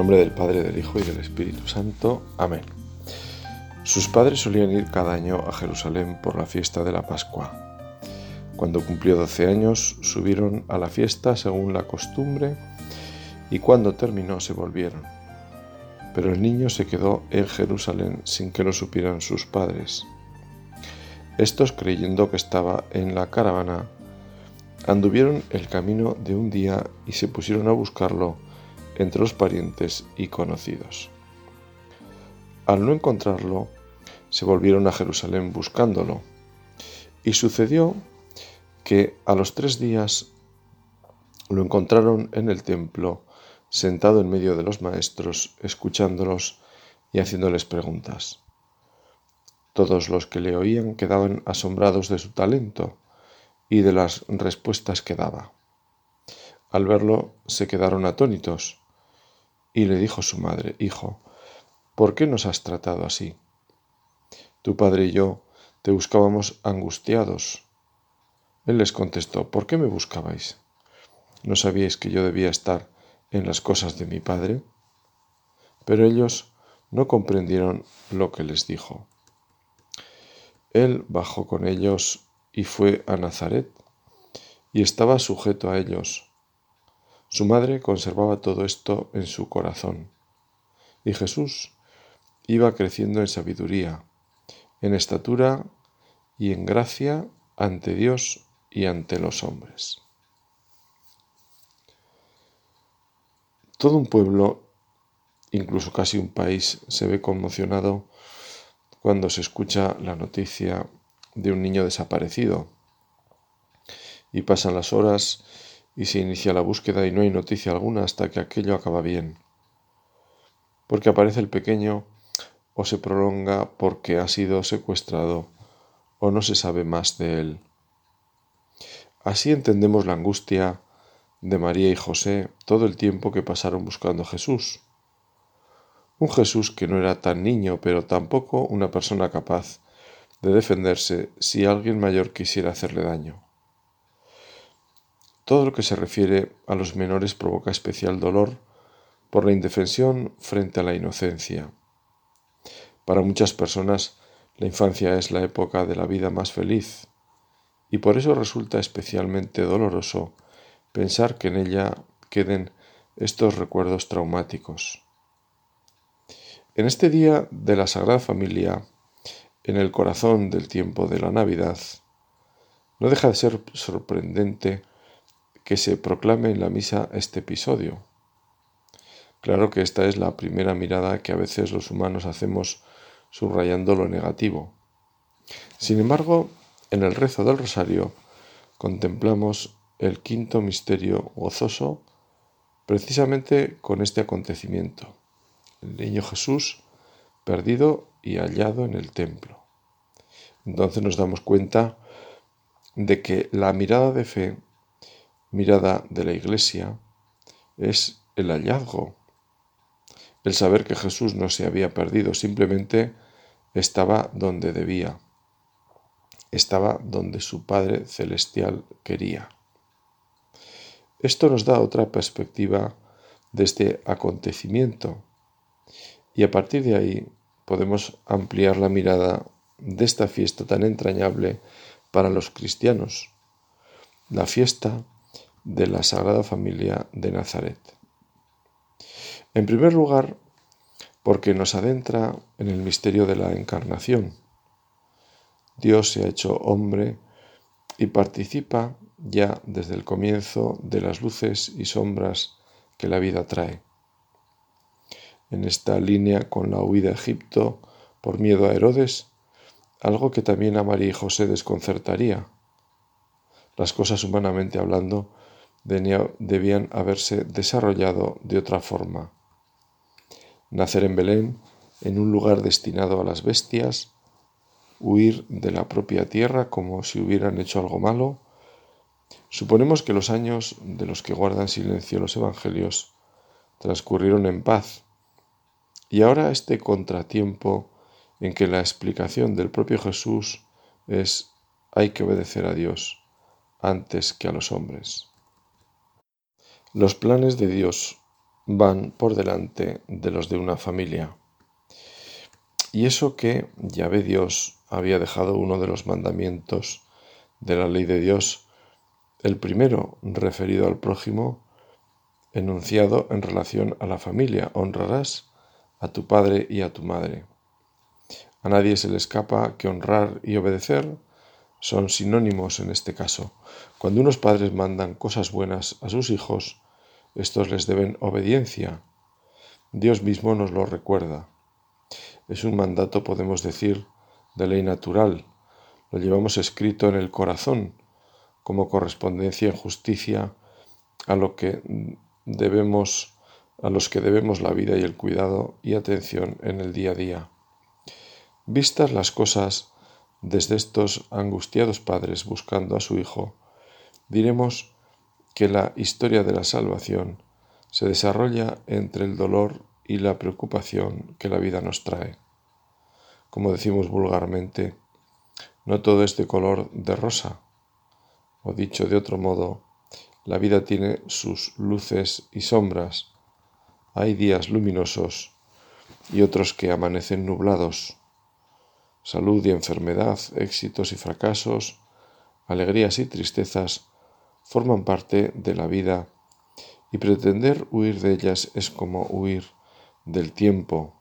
nombre del Padre, del Hijo y del Espíritu Santo. Amén. Sus padres solían ir cada año a Jerusalén por la fiesta de la Pascua. Cuando cumplió 12 años, subieron a la fiesta según la costumbre y cuando terminó se volvieron. Pero el niño se quedó en Jerusalén sin que lo supieran sus padres. Estos, creyendo que estaba en la caravana, anduvieron el camino de un día y se pusieron a buscarlo entre los parientes y conocidos. Al no encontrarlo, se volvieron a Jerusalén buscándolo. Y sucedió que a los tres días lo encontraron en el templo, sentado en medio de los maestros, escuchándolos y haciéndoles preguntas. Todos los que le oían quedaban asombrados de su talento y de las respuestas que daba. Al verlo se quedaron atónitos y le dijo su madre, Hijo, ¿por qué nos has tratado así? Tu padre y yo te buscábamos angustiados. Él les contestó, ¿por qué me buscabais? ¿No sabíais que yo debía estar en las cosas de mi padre? Pero ellos no comprendieron lo que les dijo. Él bajó con ellos y fue a Nazaret y estaba sujeto a ellos su madre conservaba todo esto en su corazón. Y Jesús iba creciendo en sabiduría, en estatura y en gracia ante Dios y ante los hombres. Todo un pueblo, incluso casi un país, se ve conmocionado cuando se escucha la noticia de un niño desaparecido. Y pasan las horas y se inicia la búsqueda y no hay noticia alguna hasta que aquello acaba bien. Porque aparece el pequeño o se prolonga porque ha sido secuestrado o no se sabe más de él. Así entendemos la angustia de María y José todo el tiempo que pasaron buscando a Jesús. Un Jesús que no era tan niño, pero tampoco una persona capaz de defenderse si alguien mayor quisiera hacerle daño. Todo lo que se refiere a los menores provoca especial dolor por la indefensión frente a la inocencia. Para muchas personas, la infancia es la época de la vida más feliz, y por eso resulta especialmente doloroso pensar que en ella queden estos recuerdos traumáticos. En este día de la Sagrada Familia, en el corazón del tiempo de la Navidad, no deja de ser sorprendente que se proclame en la misa este episodio. Claro que esta es la primera mirada que a veces los humanos hacemos subrayando lo negativo. Sin embargo, en el rezo del rosario contemplamos el quinto misterio gozoso precisamente con este acontecimiento, el niño Jesús perdido y hallado en el templo. Entonces nos damos cuenta de que la mirada de fe mirada de la Iglesia es el hallazgo, el saber que Jesús no se había perdido, simplemente estaba donde debía, estaba donde su Padre Celestial quería. Esto nos da otra perspectiva de este acontecimiento y a partir de ahí podemos ampliar la mirada de esta fiesta tan entrañable para los cristianos, la fiesta de la Sagrada Familia de Nazaret. En primer lugar, porque nos adentra en el misterio de la encarnación. Dios se ha hecho hombre y participa ya desde el comienzo de las luces y sombras que la vida trae. En esta línea con la huida a Egipto por miedo a Herodes, algo que también a María y José desconcertaría. Las cosas humanamente hablando debían haberse desarrollado de otra forma. Nacer en Belén, en un lugar destinado a las bestias, huir de la propia tierra como si hubieran hecho algo malo. Suponemos que los años de los que guardan silencio los evangelios transcurrieron en paz. Y ahora este contratiempo en que la explicación del propio Jesús es hay que obedecer a Dios antes que a los hombres. Los planes de Dios van por delante de los de una familia. Y eso que Yahvé Dios había dejado uno de los mandamientos de la ley de Dios, el primero referido al prójimo, enunciado en relación a la familia, honrarás a tu padre y a tu madre. A nadie se le escapa que honrar y obedecer son sinónimos en este caso. Cuando unos padres mandan cosas buenas a sus hijos, estos les deben obediencia. Dios mismo nos lo recuerda. Es un mandato, podemos decir, de ley natural. Lo llevamos escrito en el corazón como correspondencia en justicia a lo que debemos a los que debemos la vida y el cuidado y atención en el día a día. Vistas las cosas desde estos angustiados padres buscando a su hijo, diremos que la historia de la salvación se desarrolla entre el dolor y la preocupación que la vida nos trae. Como decimos vulgarmente, no todo es de color de rosa, o dicho de otro modo, la vida tiene sus luces y sombras. Hay días luminosos y otros que amanecen nublados. Salud y enfermedad, éxitos y fracasos, alegrías y tristezas forman parte de la vida y pretender huir de ellas es como huir del tiempo.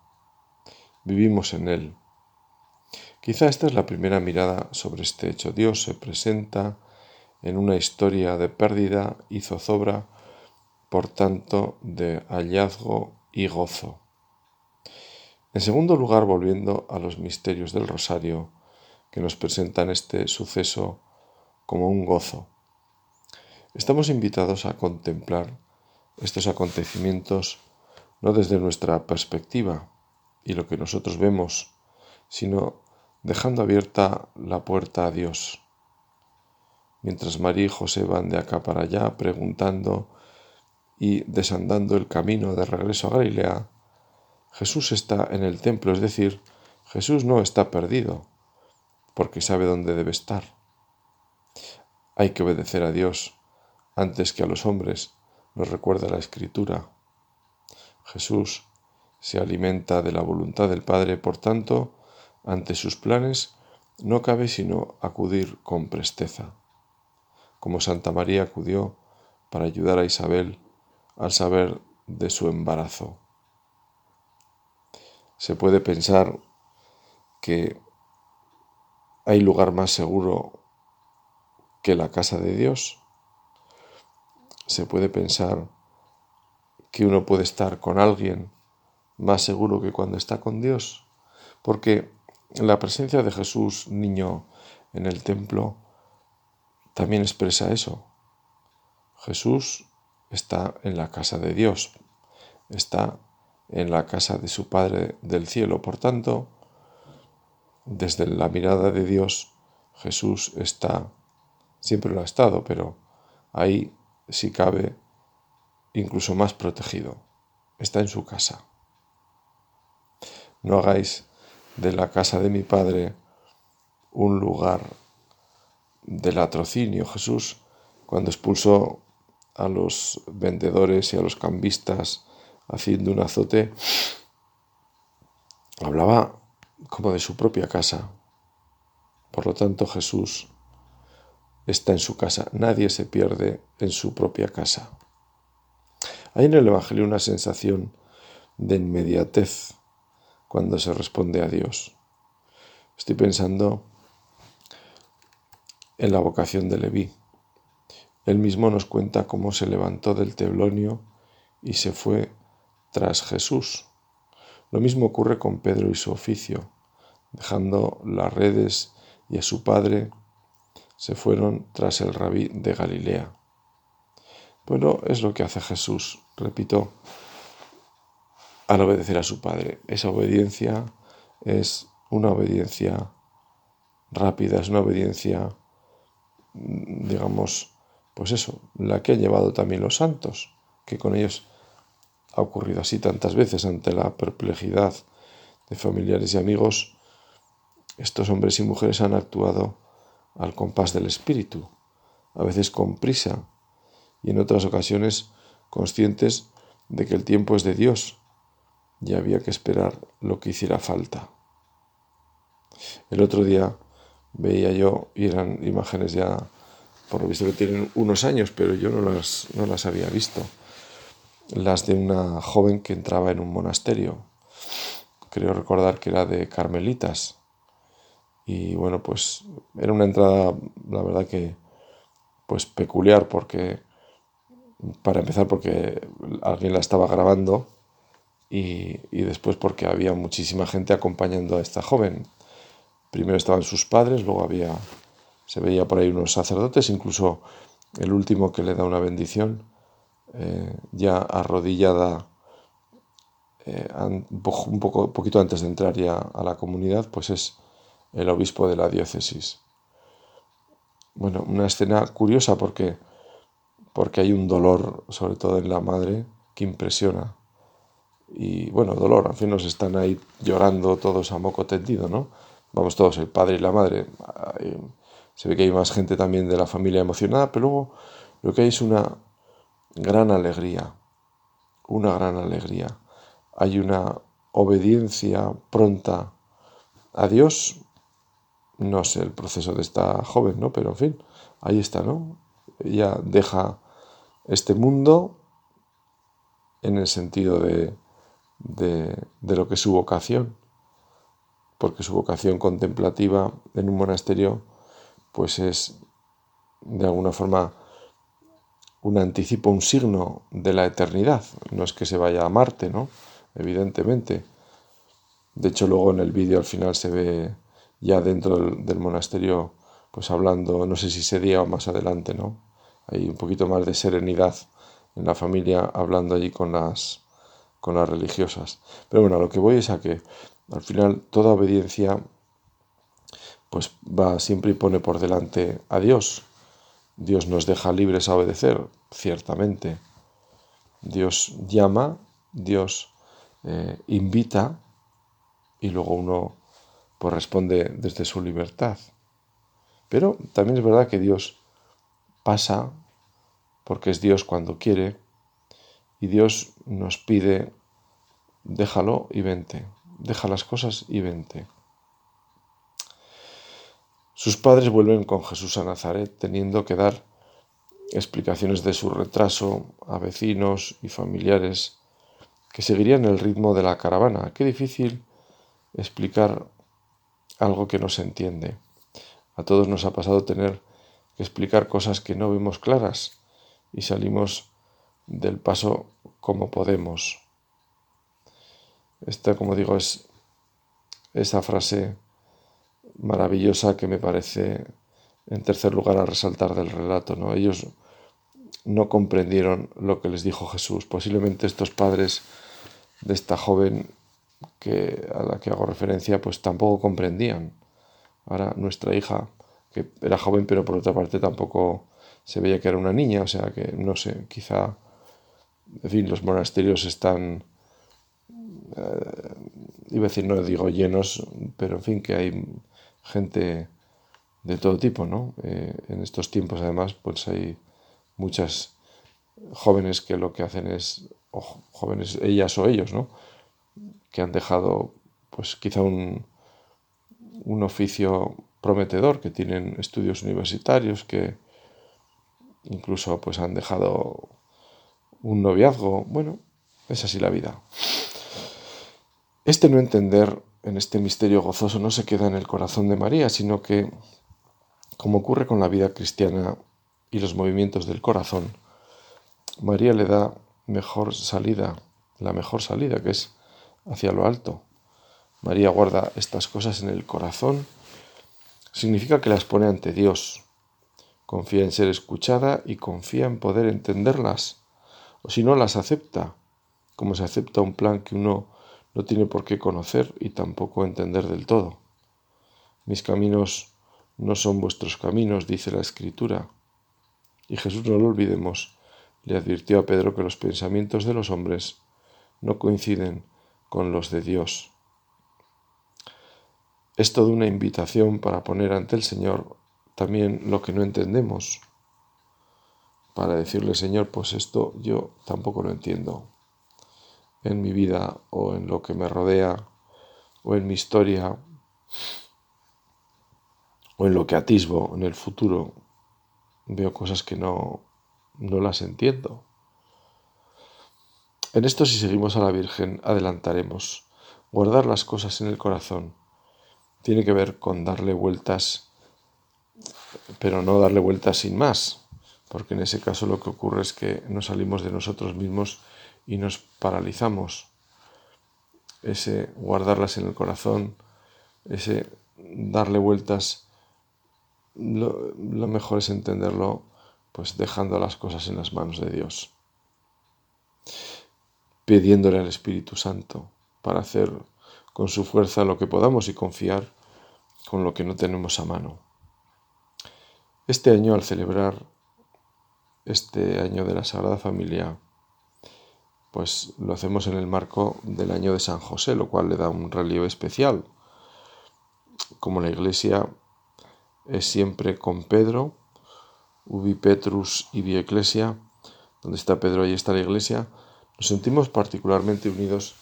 Vivimos en él. Quizá esta es la primera mirada sobre este hecho. Dios se presenta en una historia de pérdida y zozobra, por tanto, de hallazgo y gozo. En segundo lugar, volviendo a los misterios del rosario, que nos presentan este suceso como un gozo. Estamos invitados a contemplar estos acontecimientos no desde nuestra perspectiva y lo que nosotros vemos, sino dejando abierta la puerta a Dios mientras María y José van de acá para allá preguntando y desandando el camino de regreso a Galilea, Jesús está en el templo, es decir, Jesús no está perdido, porque sabe dónde debe estar. Hay que obedecer a Dios antes que a los hombres, nos recuerda la Escritura. Jesús se alimenta de la voluntad del Padre, por tanto, ante sus planes no cabe sino acudir con presteza como Santa María acudió para ayudar a Isabel al saber de su embarazo. Se puede pensar que hay lugar más seguro que la casa de Dios. Se puede pensar que uno puede estar con alguien más seguro que cuando está con Dios, porque la presencia de Jesús niño en el templo también expresa eso. Jesús está en la casa de Dios, está en la casa de su Padre del cielo. Por tanto, desde la mirada de Dios, Jesús está, siempre lo ha estado, pero ahí, si cabe, incluso más protegido. Está en su casa. No hagáis de la casa de mi Padre un lugar del latrocinio. Jesús, cuando expulsó a los vendedores y a los cambistas haciendo un azote, hablaba como de su propia casa. Por lo tanto, Jesús está en su casa. Nadie se pierde en su propia casa. Hay en el Evangelio una sensación de inmediatez cuando se responde a Dios. Estoy pensando en la vocación de Leví. Él mismo nos cuenta cómo se levantó del teblonio y se fue tras Jesús. Lo mismo ocurre con Pedro y su oficio. Dejando las redes y a su padre, se fueron tras el rabí de Galilea. Bueno, es lo que hace Jesús, repito, al obedecer a su padre. Esa obediencia es una obediencia rápida, es una obediencia digamos, pues eso, la que han llevado también los santos, que con ellos ha ocurrido así tantas veces ante la perplejidad de familiares y amigos, estos hombres y mujeres han actuado al compás del espíritu, a veces con prisa y en otras ocasiones conscientes de que el tiempo es de Dios y había que esperar lo que hiciera falta. El otro día veía yo, y eran imágenes ya, por lo visto que tienen unos años, pero yo no las, no las había visto, las de una joven que entraba en un monasterio. Creo recordar que era de carmelitas. Y bueno, pues era una entrada, la verdad que, pues peculiar, porque, para empezar, porque alguien la estaba grabando y, y después porque había muchísima gente acompañando a esta joven. Primero estaban sus padres, luego había, se veía por ahí unos sacerdotes, incluso el último que le da una bendición, eh, ya arrodillada eh, un, poco, poquito antes de entrar ya a la comunidad, pues es el obispo de la diócesis. Bueno, una escena curiosa porque, porque hay un dolor, sobre todo en la madre, que impresiona. Y bueno, dolor, al fin nos están ahí llorando todos a moco tendido, ¿no? vamos todos, el padre y la madre. Se ve que hay más gente también de la familia emocionada, pero luego lo que hay es una gran alegría, una gran alegría. Hay una obediencia pronta a Dios. No sé el proceso de esta joven, ¿no? Pero en fin, ahí está, ¿no? Ella deja este mundo en el sentido de, de, lo que es su vocación porque su vocación contemplativa en un monasterio pues es de alguna forma un anticipo, un signo de la eternidad. No es que se vaya a Marte, ¿no? Evidentemente. De hecho, luego en el vídeo al final se ve ya dentro del, monasterio, pues hablando, no sé si sería o más adelante, ¿no? Hay un poquito más de serenidad en la familia hablando allí con las, con las religiosas. Pero bueno, lo que voy es a que al final, toda obediencia pues va siempre y pone por delante a Dios. Dios nos deja libres a obedecer, ciertamente. Dios llama, Dios eh, invita y luego uno pues responde desde su libertad. Pero también es verdad que Dios pasa porque es Dios cuando quiere y Dios nos pide déjalo y vente deja las cosas y vente. Sus padres vuelven con Jesús a Nazaret teniendo que dar explicaciones de su retraso a vecinos y familiares que seguirían el ritmo de la caravana. Qué difícil explicar algo que no se entiende. A todos nos ha pasado tener que explicar cosas que no vemos claras y salimos del paso como podemos. Esta, como digo, es esa frase maravillosa que me parece, en tercer lugar, a resaltar del relato. ¿no? Ellos no comprendieron lo que les dijo Jesús. Posiblemente estos padres de esta joven que, a la que hago referencia, pues tampoco comprendían. Ahora nuestra hija, que era joven, pero por otra parte tampoco se veía que era una niña, o sea que no sé, quizá, en fin, los monasterios están eh, iba a decir, no digo llenos, pero en fin, que hay gente de todo tipo, ¿no? Eh, en estos tiempos, además, pues hay muchas jóvenes que lo que hacen es, o jóvenes, ellas o ellos, ¿no? Que han dejado, pues quizá un, un oficio prometedor, que tienen estudios universitarios, que incluso pues han dejado un noviazgo. Bueno, es así la vida. Este no entender en este misterio gozoso no se queda en el corazón de María, sino que, como ocurre con la vida cristiana y los movimientos del corazón, María le da mejor salida, la mejor salida que es hacia lo alto. María guarda estas cosas en el corazón, significa que las pone ante Dios, confía en ser escuchada y confía en poder entenderlas, o si no las acepta, como se acepta un plan que uno no tiene por qué conocer y tampoco entender del todo. Mis caminos no son vuestros caminos, dice la Escritura. Y Jesús, no lo olvidemos, le advirtió a Pedro que los pensamientos de los hombres no coinciden con los de Dios. Es toda una invitación para poner ante el Señor también lo que no entendemos, para decirle, Señor, pues esto yo tampoco lo entiendo. en mi vida o en lo que me rodea o en mi historia o en lo que atisbo en el futuro, veo cosas que no, no las entiendo. En esto si seguimos a la Virgen adelantaremos. Guardar las cosas en el corazón tiene que ver con darle vueltas, pero no darle vueltas sin más, porque en ese caso lo que ocurre es que nos salimos de nosotros mismos y nos paralizamos. Ese guardarlas en el corazón, ese darle vueltas, lo, mejor es entenderlo pues dejando las cosas en las manos de Dios, pidiéndole al Espíritu Santo para hacer con su fuerza lo que podamos y confiar con lo que no tenemos a mano. Este año, al celebrar este año de la Sagrada Familia, pues lo hacemos en el marco del año de San José, lo cual le da un relieve especial. Como la Iglesia es siempre con Pedro, ubi Petrus y Ecclesia, donde está Pedro, ahí está la Iglesia, nos sentimos particularmente unidos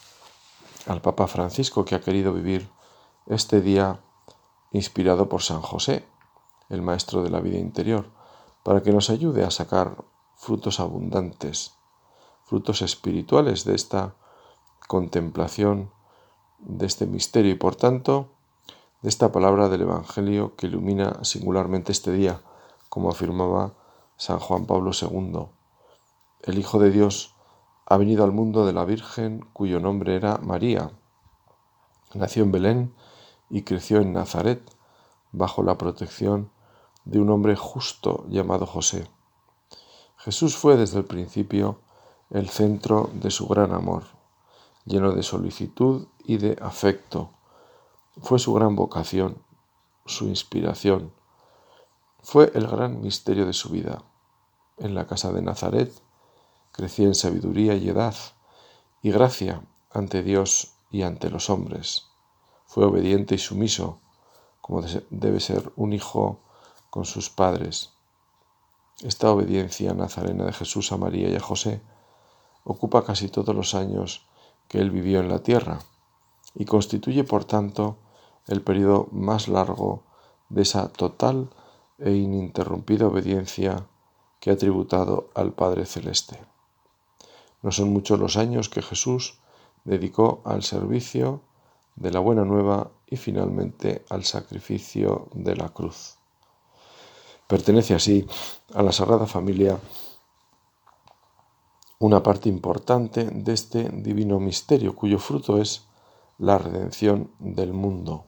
al Papa Francisco, que ha querido vivir este día inspirado por San José, el Maestro de la vida interior, para que nos ayude a sacar frutos abundantes, frutos espirituales de esta contemplación, de este misterio y por tanto de esta palabra del Evangelio que ilumina singularmente este día, como afirmaba San Juan Pablo II. El Hijo de Dios ha venido al mundo de la Virgen cuyo nombre era María. Nació en Belén y creció en Nazaret bajo la protección de un hombre justo llamado José. Jesús fue desde el principio el centro de su gran amor, lleno de solicitud y de afecto. Fue su gran vocación, su inspiración. Fue el gran misterio de su vida. En la casa de Nazaret crecía en sabiduría y edad y gracia ante Dios y ante los hombres. Fue obediente y sumiso, como debe ser un hijo con sus padres. Esta obediencia nazarena de Jesús a María y a José ocupa casi todos los años que él vivió en la tierra y constituye, por tanto, el periodo más largo de esa total e ininterrumpida obediencia que ha tributado al Padre Celeste. No son muchos los años que Jesús dedicó al servicio de la buena nueva y finalmente al sacrificio de la cruz. Pertenece así a la Sagrada Familia una parte importante de este divino misterio cuyo fruto es la redención del mundo.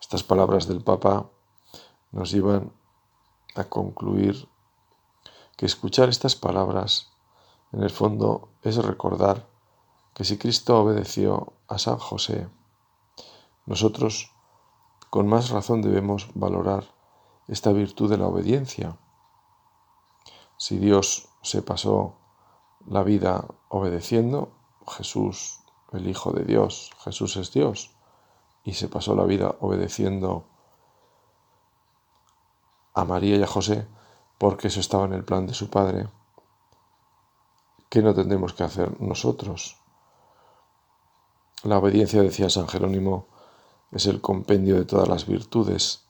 Estas palabras del Papa nos llevan a concluir que escuchar estas palabras en el fondo es recordar que si Cristo obedeció a San José, nosotros con más razón debemos valorar esta virtud de la obediencia. Si Dios se pasó la vida obedeciendo, Jesús, el Hijo de Dios, Jesús es Dios, y se pasó la vida obedeciendo a María y a José, porque eso estaba en el plan de su Padre, ¿qué no tendremos que hacer nosotros? La obediencia, decía San Jerónimo, es el compendio de todas las virtudes.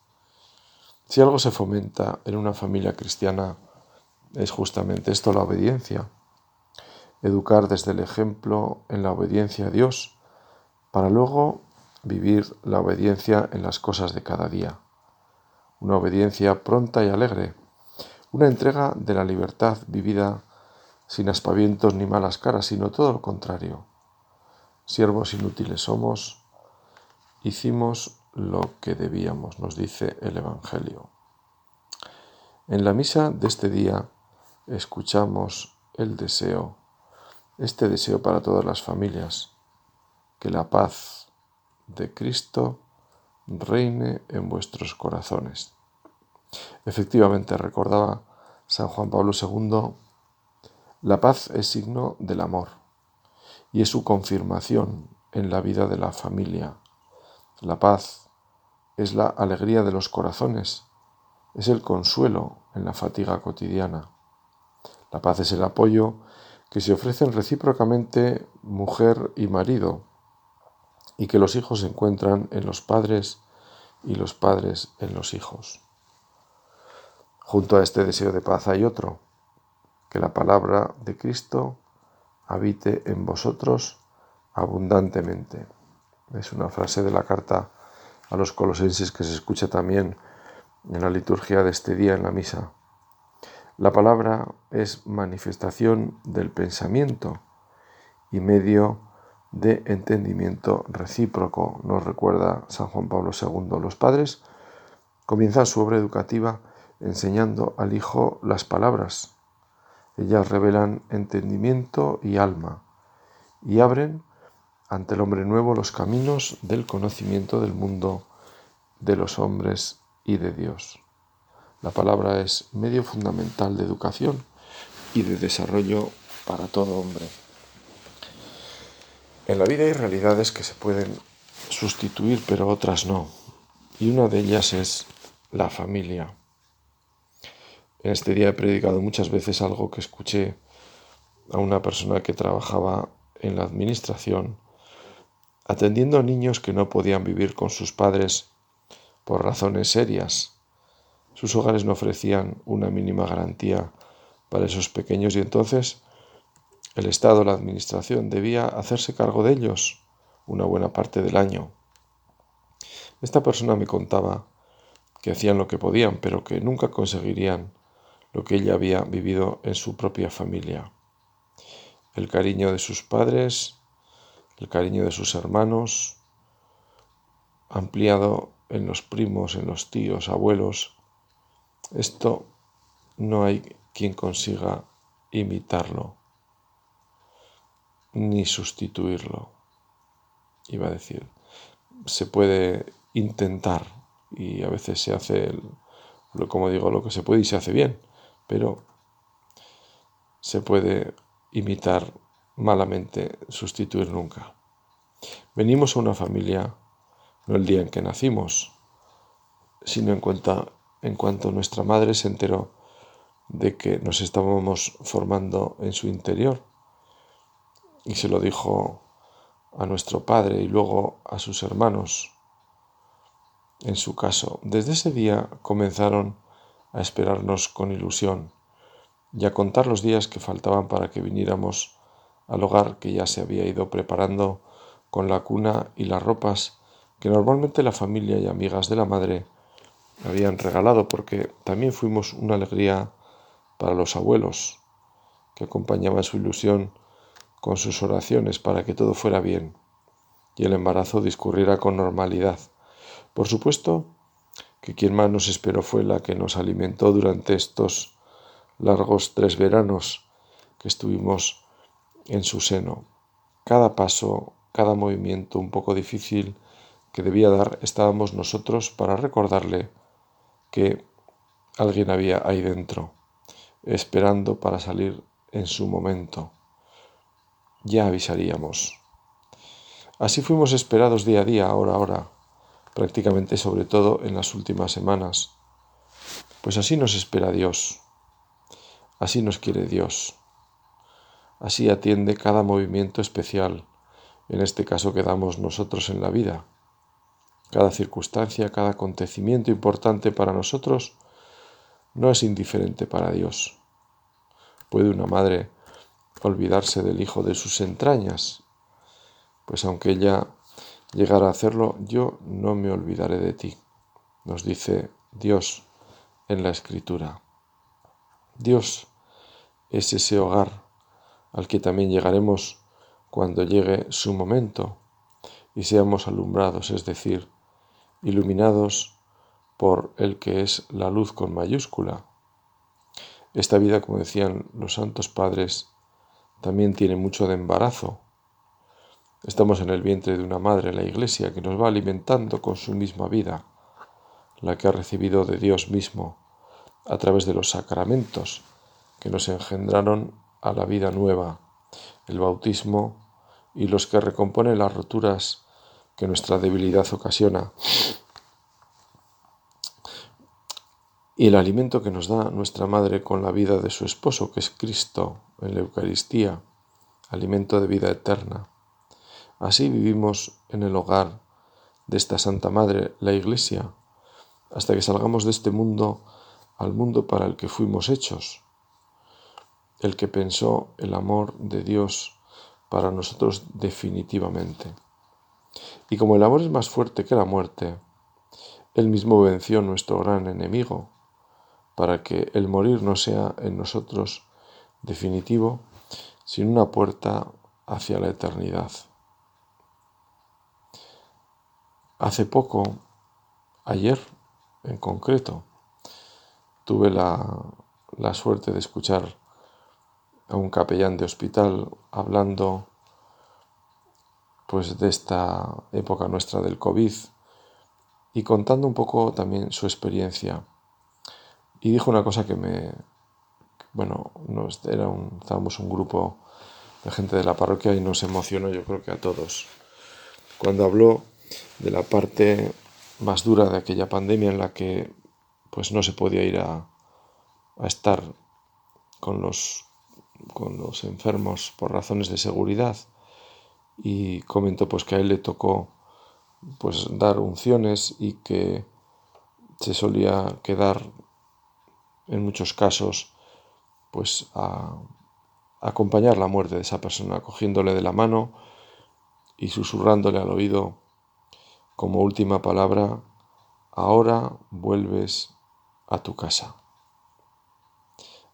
Si algo se fomenta en una familia cristiana, es justamente esto, la obediencia. Educar desde el ejemplo en la obediencia a Dios, para luego vivir la obediencia en las cosas de cada día. Una obediencia pronta y alegre, una entrega de la libertad vivida sin aspavientos ni malas caras, sino todo lo contrario. Siervos inútiles somos, hicimos lo que debíamos, nos dice el Evangelio. En la misa de este día escuchamos el deseo, este deseo para todas las familias, que la paz de Cristo reine en vuestros corazones. Efectivamente, recordaba San Juan Pablo II, la paz es signo del amor y es su confirmación en la vida de la familia. La paz es la alegría de los corazones, es el consuelo en la fatiga cotidiana. La paz es el apoyo que se ofrecen recíprocamente mujer y marido, y que los hijos encuentran en los padres y los padres en los hijos. Junto a este deseo de paz hay otro, que la palabra de Cristo habite en vosotros abundantemente. Es una frase de la carta a los colosenses que se escucha también en la liturgia de este día en la misa. La palabra es manifestación del pensamiento y medio de entendimiento recíproco, nos recuerda San Juan Pablo II. Los padres comienzan su obra educativa enseñando al hijo las palabras. Ellas revelan entendimiento y alma y abren ante el hombre nuevo los caminos del conocimiento del mundo, de los hombres y de Dios. La palabra es medio fundamental de educación y de desarrollo para todo hombre. En la vida hay realidades que se pueden sustituir, pero otras no. Y una de ellas es la familia. En este día he predicado muchas veces algo que escuché a una persona que trabajaba en la administración, atendiendo a niños que no podían vivir con sus padres por razones serias sus hogares no ofrecían una mínima garantía para esos pequeños y entonces el Estado, la Administración, debía hacerse cargo de ellos una buena parte del año. Esta persona me contaba que hacían lo que podían, pero que nunca conseguirían lo que ella había vivido en su propia familia. El cariño de sus padres, el cariño de sus hermanos, ampliado en los primos, en los tíos, abuelos, esto no hay quien consiga imitarlo ni sustituirlo. Iba a decir, se puede intentar y a veces se hace, como digo, lo que se puede y se hace bien, pero se puede imitar malamente, sustituir nunca. Venimos a una familia no el día en que nacimos, sino en cuenta en cuanto nuestra madre se enteró de que nos estábamos formando en su interior y se lo dijo a nuestro padre y luego a sus hermanos. En su caso, desde ese día comenzaron a esperarnos con ilusión y a contar los días que faltaban para que viniéramos al hogar que ya se había ido preparando con la cuna y las ropas que normalmente la familia y amigas de la madre habían regalado, porque también fuimos una alegría para los abuelos, que acompañaban su ilusión con sus oraciones para que todo fuera bien y el embarazo discurriera con normalidad. Por supuesto que quien más nos esperó fue la que nos alimentó durante estos largos tres veranos que estuvimos en su seno. Cada paso, cada movimiento un poco difícil que debía dar estábamos nosotros para recordarle que alguien había ahí dentro, esperando para salir en su momento. Ya avisaríamos. Así fuimos esperados día a día, hora a hora, prácticamente sobre todo en las últimas semanas. Pues así nos espera Dios, así nos quiere Dios, así atiende cada movimiento especial, en este caso que damos nosotros en la vida. Cada circunstancia, cada acontecimiento importante para nosotros no es indiferente para Dios. ¿Puede una madre olvidarse del hijo de sus entrañas? Pues aunque ella llegara a hacerlo, yo no me olvidaré de ti, nos dice Dios en la Escritura. Dios es ese hogar al que también llegaremos cuando llegue su momento y seamos alumbrados, es decir, iluminados por el que es la luz con mayúscula. Esta vida, como decían los santos padres, también tiene mucho de embarazo. Estamos en el vientre de una madre, la Iglesia, que nos va alimentando con su misma vida, la que ha recibido de Dios mismo, a través de los sacramentos que nos engendraron a la vida nueva, el bautismo y los que recomponen las roturas que nuestra debilidad ocasiona. y el alimento que nos da nuestra madre con la vida de su esposo, que es Cristo, en la Eucaristía, alimento de vida eterna. Así vivimos en el hogar de esta Santa Madre, la Iglesia, hasta que salgamos de este mundo al mundo para el que fuimos hechos, el que pensó el amor de Dios para nosotros definitivamente. Y como el amor es más fuerte que la muerte, Él mismo venció nuestro gran enemigo, para que el morir no sea en nosotros definitivo, sino una puerta hacia la eternidad. Hace poco, ayer en concreto, tuve la, la suerte de escuchar a un capellán de hospital hablando pues de esta época nuestra del COVID y contando un poco también su experiencia y dijo una cosa que me, bueno, nos, era estábamos un grupo de gente de la parroquia y nos emocionó yo creo que a todos. Cuando habló de la parte más dura de aquella pandemia en la que pues no se podía ir a, estar con los, con los enfermos por razones de seguridad. Y comentó pues que a él le tocó pues dar unciones y que se solía quedar en muchos casos, pues a, acompañar la muerte de esa persona, cogiéndole de la mano y susurrándole al oído como última palabra, ahora vuelves a tu casa.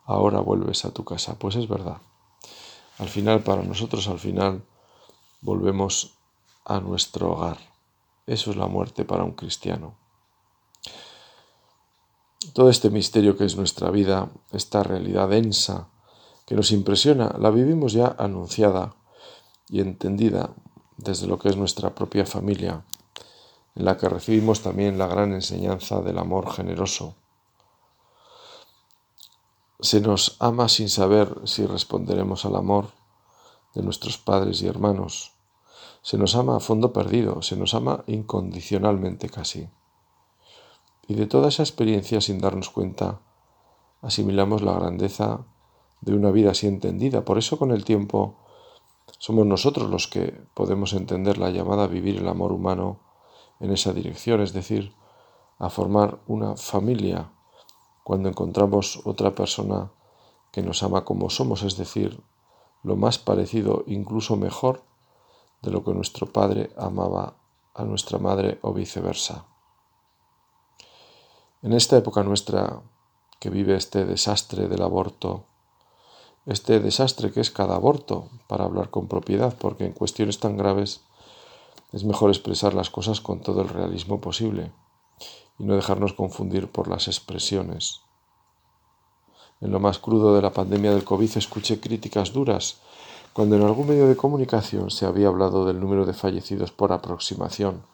Ahora vuelves a tu casa. Pues es verdad. Al final, para nosotros, al final, volvemos a nuestro hogar. Eso es la muerte para un cristiano. Todo este misterio que es nuestra vida, esta realidad densa que nos impresiona, la vivimos ya anunciada y entendida desde lo que es nuestra propia familia, en la que recibimos también la gran enseñanza del amor generoso. Se nos ama sin saber si responderemos al amor de nuestros padres y hermanos. Se nos ama a fondo perdido, se nos ama incondicionalmente casi. Y de toda esa experiencia, sin darnos cuenta, asimilamos la grandeza de una vida así entendida. Por eso con el tiempo somos nosotros los que podemos entender la llamada a vivir el amor humano en esa dirección, es decir, a formar una familia cuando encontramos otra persona que nos ama como somos, es decir, lo más parecido, incluso mejor, de lo que nuestro padre amaba a nuestra madre o viceversa. En esta época nuestra que vive este desastre del aborto, este desastre que es cada aborto, para hablar con propiedad, porque en cuestiones tan graves es mejor expresar las cosas con todo el realismo posible y no dejarnos confundir por las expresiones. En lo más crudo de la pandemia del COVID escuché críticas duras cuando en algún medio de comunicación se había hablado del número de fallecidos por aproximación.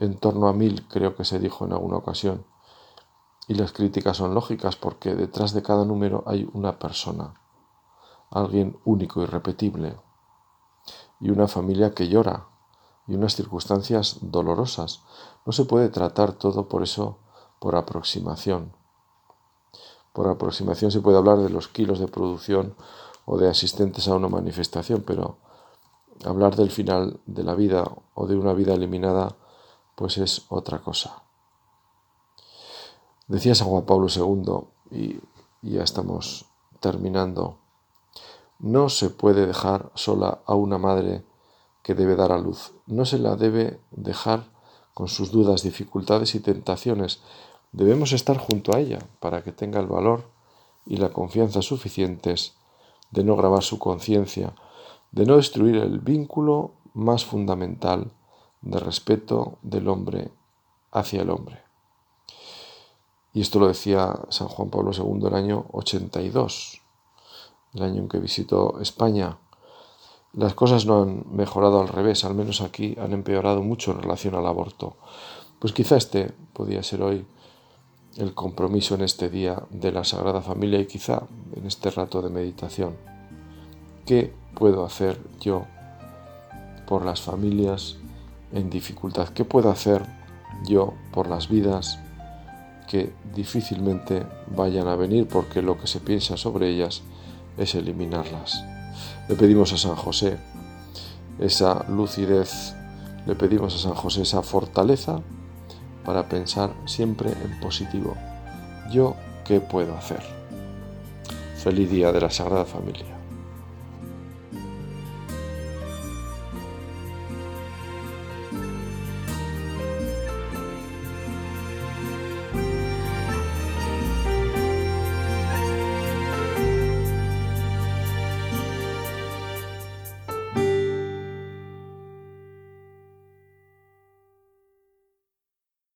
En torno a mil creo que se dijo en alguna ocasión y las críticas son lógicas porque detrás de cada número hay una persona, alguien único y repetible, y una familia que llora, y unas circunstancias dolorosas. No se puede tratar todo por eso por aproximación. Por aproximación se puede hablar de los kilos de producción o de asistentes a una manifestación, pero hablar del final de la vida o de una vida eliminada, pues es otra cosa. Decía San Juan Pablo II, y ya estamos terminando, no se puede dejar sola a una madre que debe dar a luz. No se la debe dejar con sus dudas, dificultades y tentaciones. Debemos estar junto a ella para que tenga el valor y la confianza suficientes de no grabar su conciencia, de no destruir el vínculo más fundamental de respeto del hombre hacia el hombre. Y esto lo decía San Juan Pablo II el año 82, el año en que visitó España. Las cosas no han mejorado al revés, al menos aquí han empeorado mucho en relación al aborto. Pues quizá este podía ser hoy el compromiso en este día de la Sagrada Familia y quizá en este rato de meditación. ¿Qué puedo hacer yo por las familias en dificultad? ¿Qué puedo hacer yo por las vidas que difícilmente vayan a venir porque lo que se piensa sobre ellas es eliminarlas. Le pedimos a San José esa lucidez, le pedimos a San José esa fortaleza para pensar siempre en positivo. ¿Yo qué puedo hacer? Feliz día de la Sagrada Familia.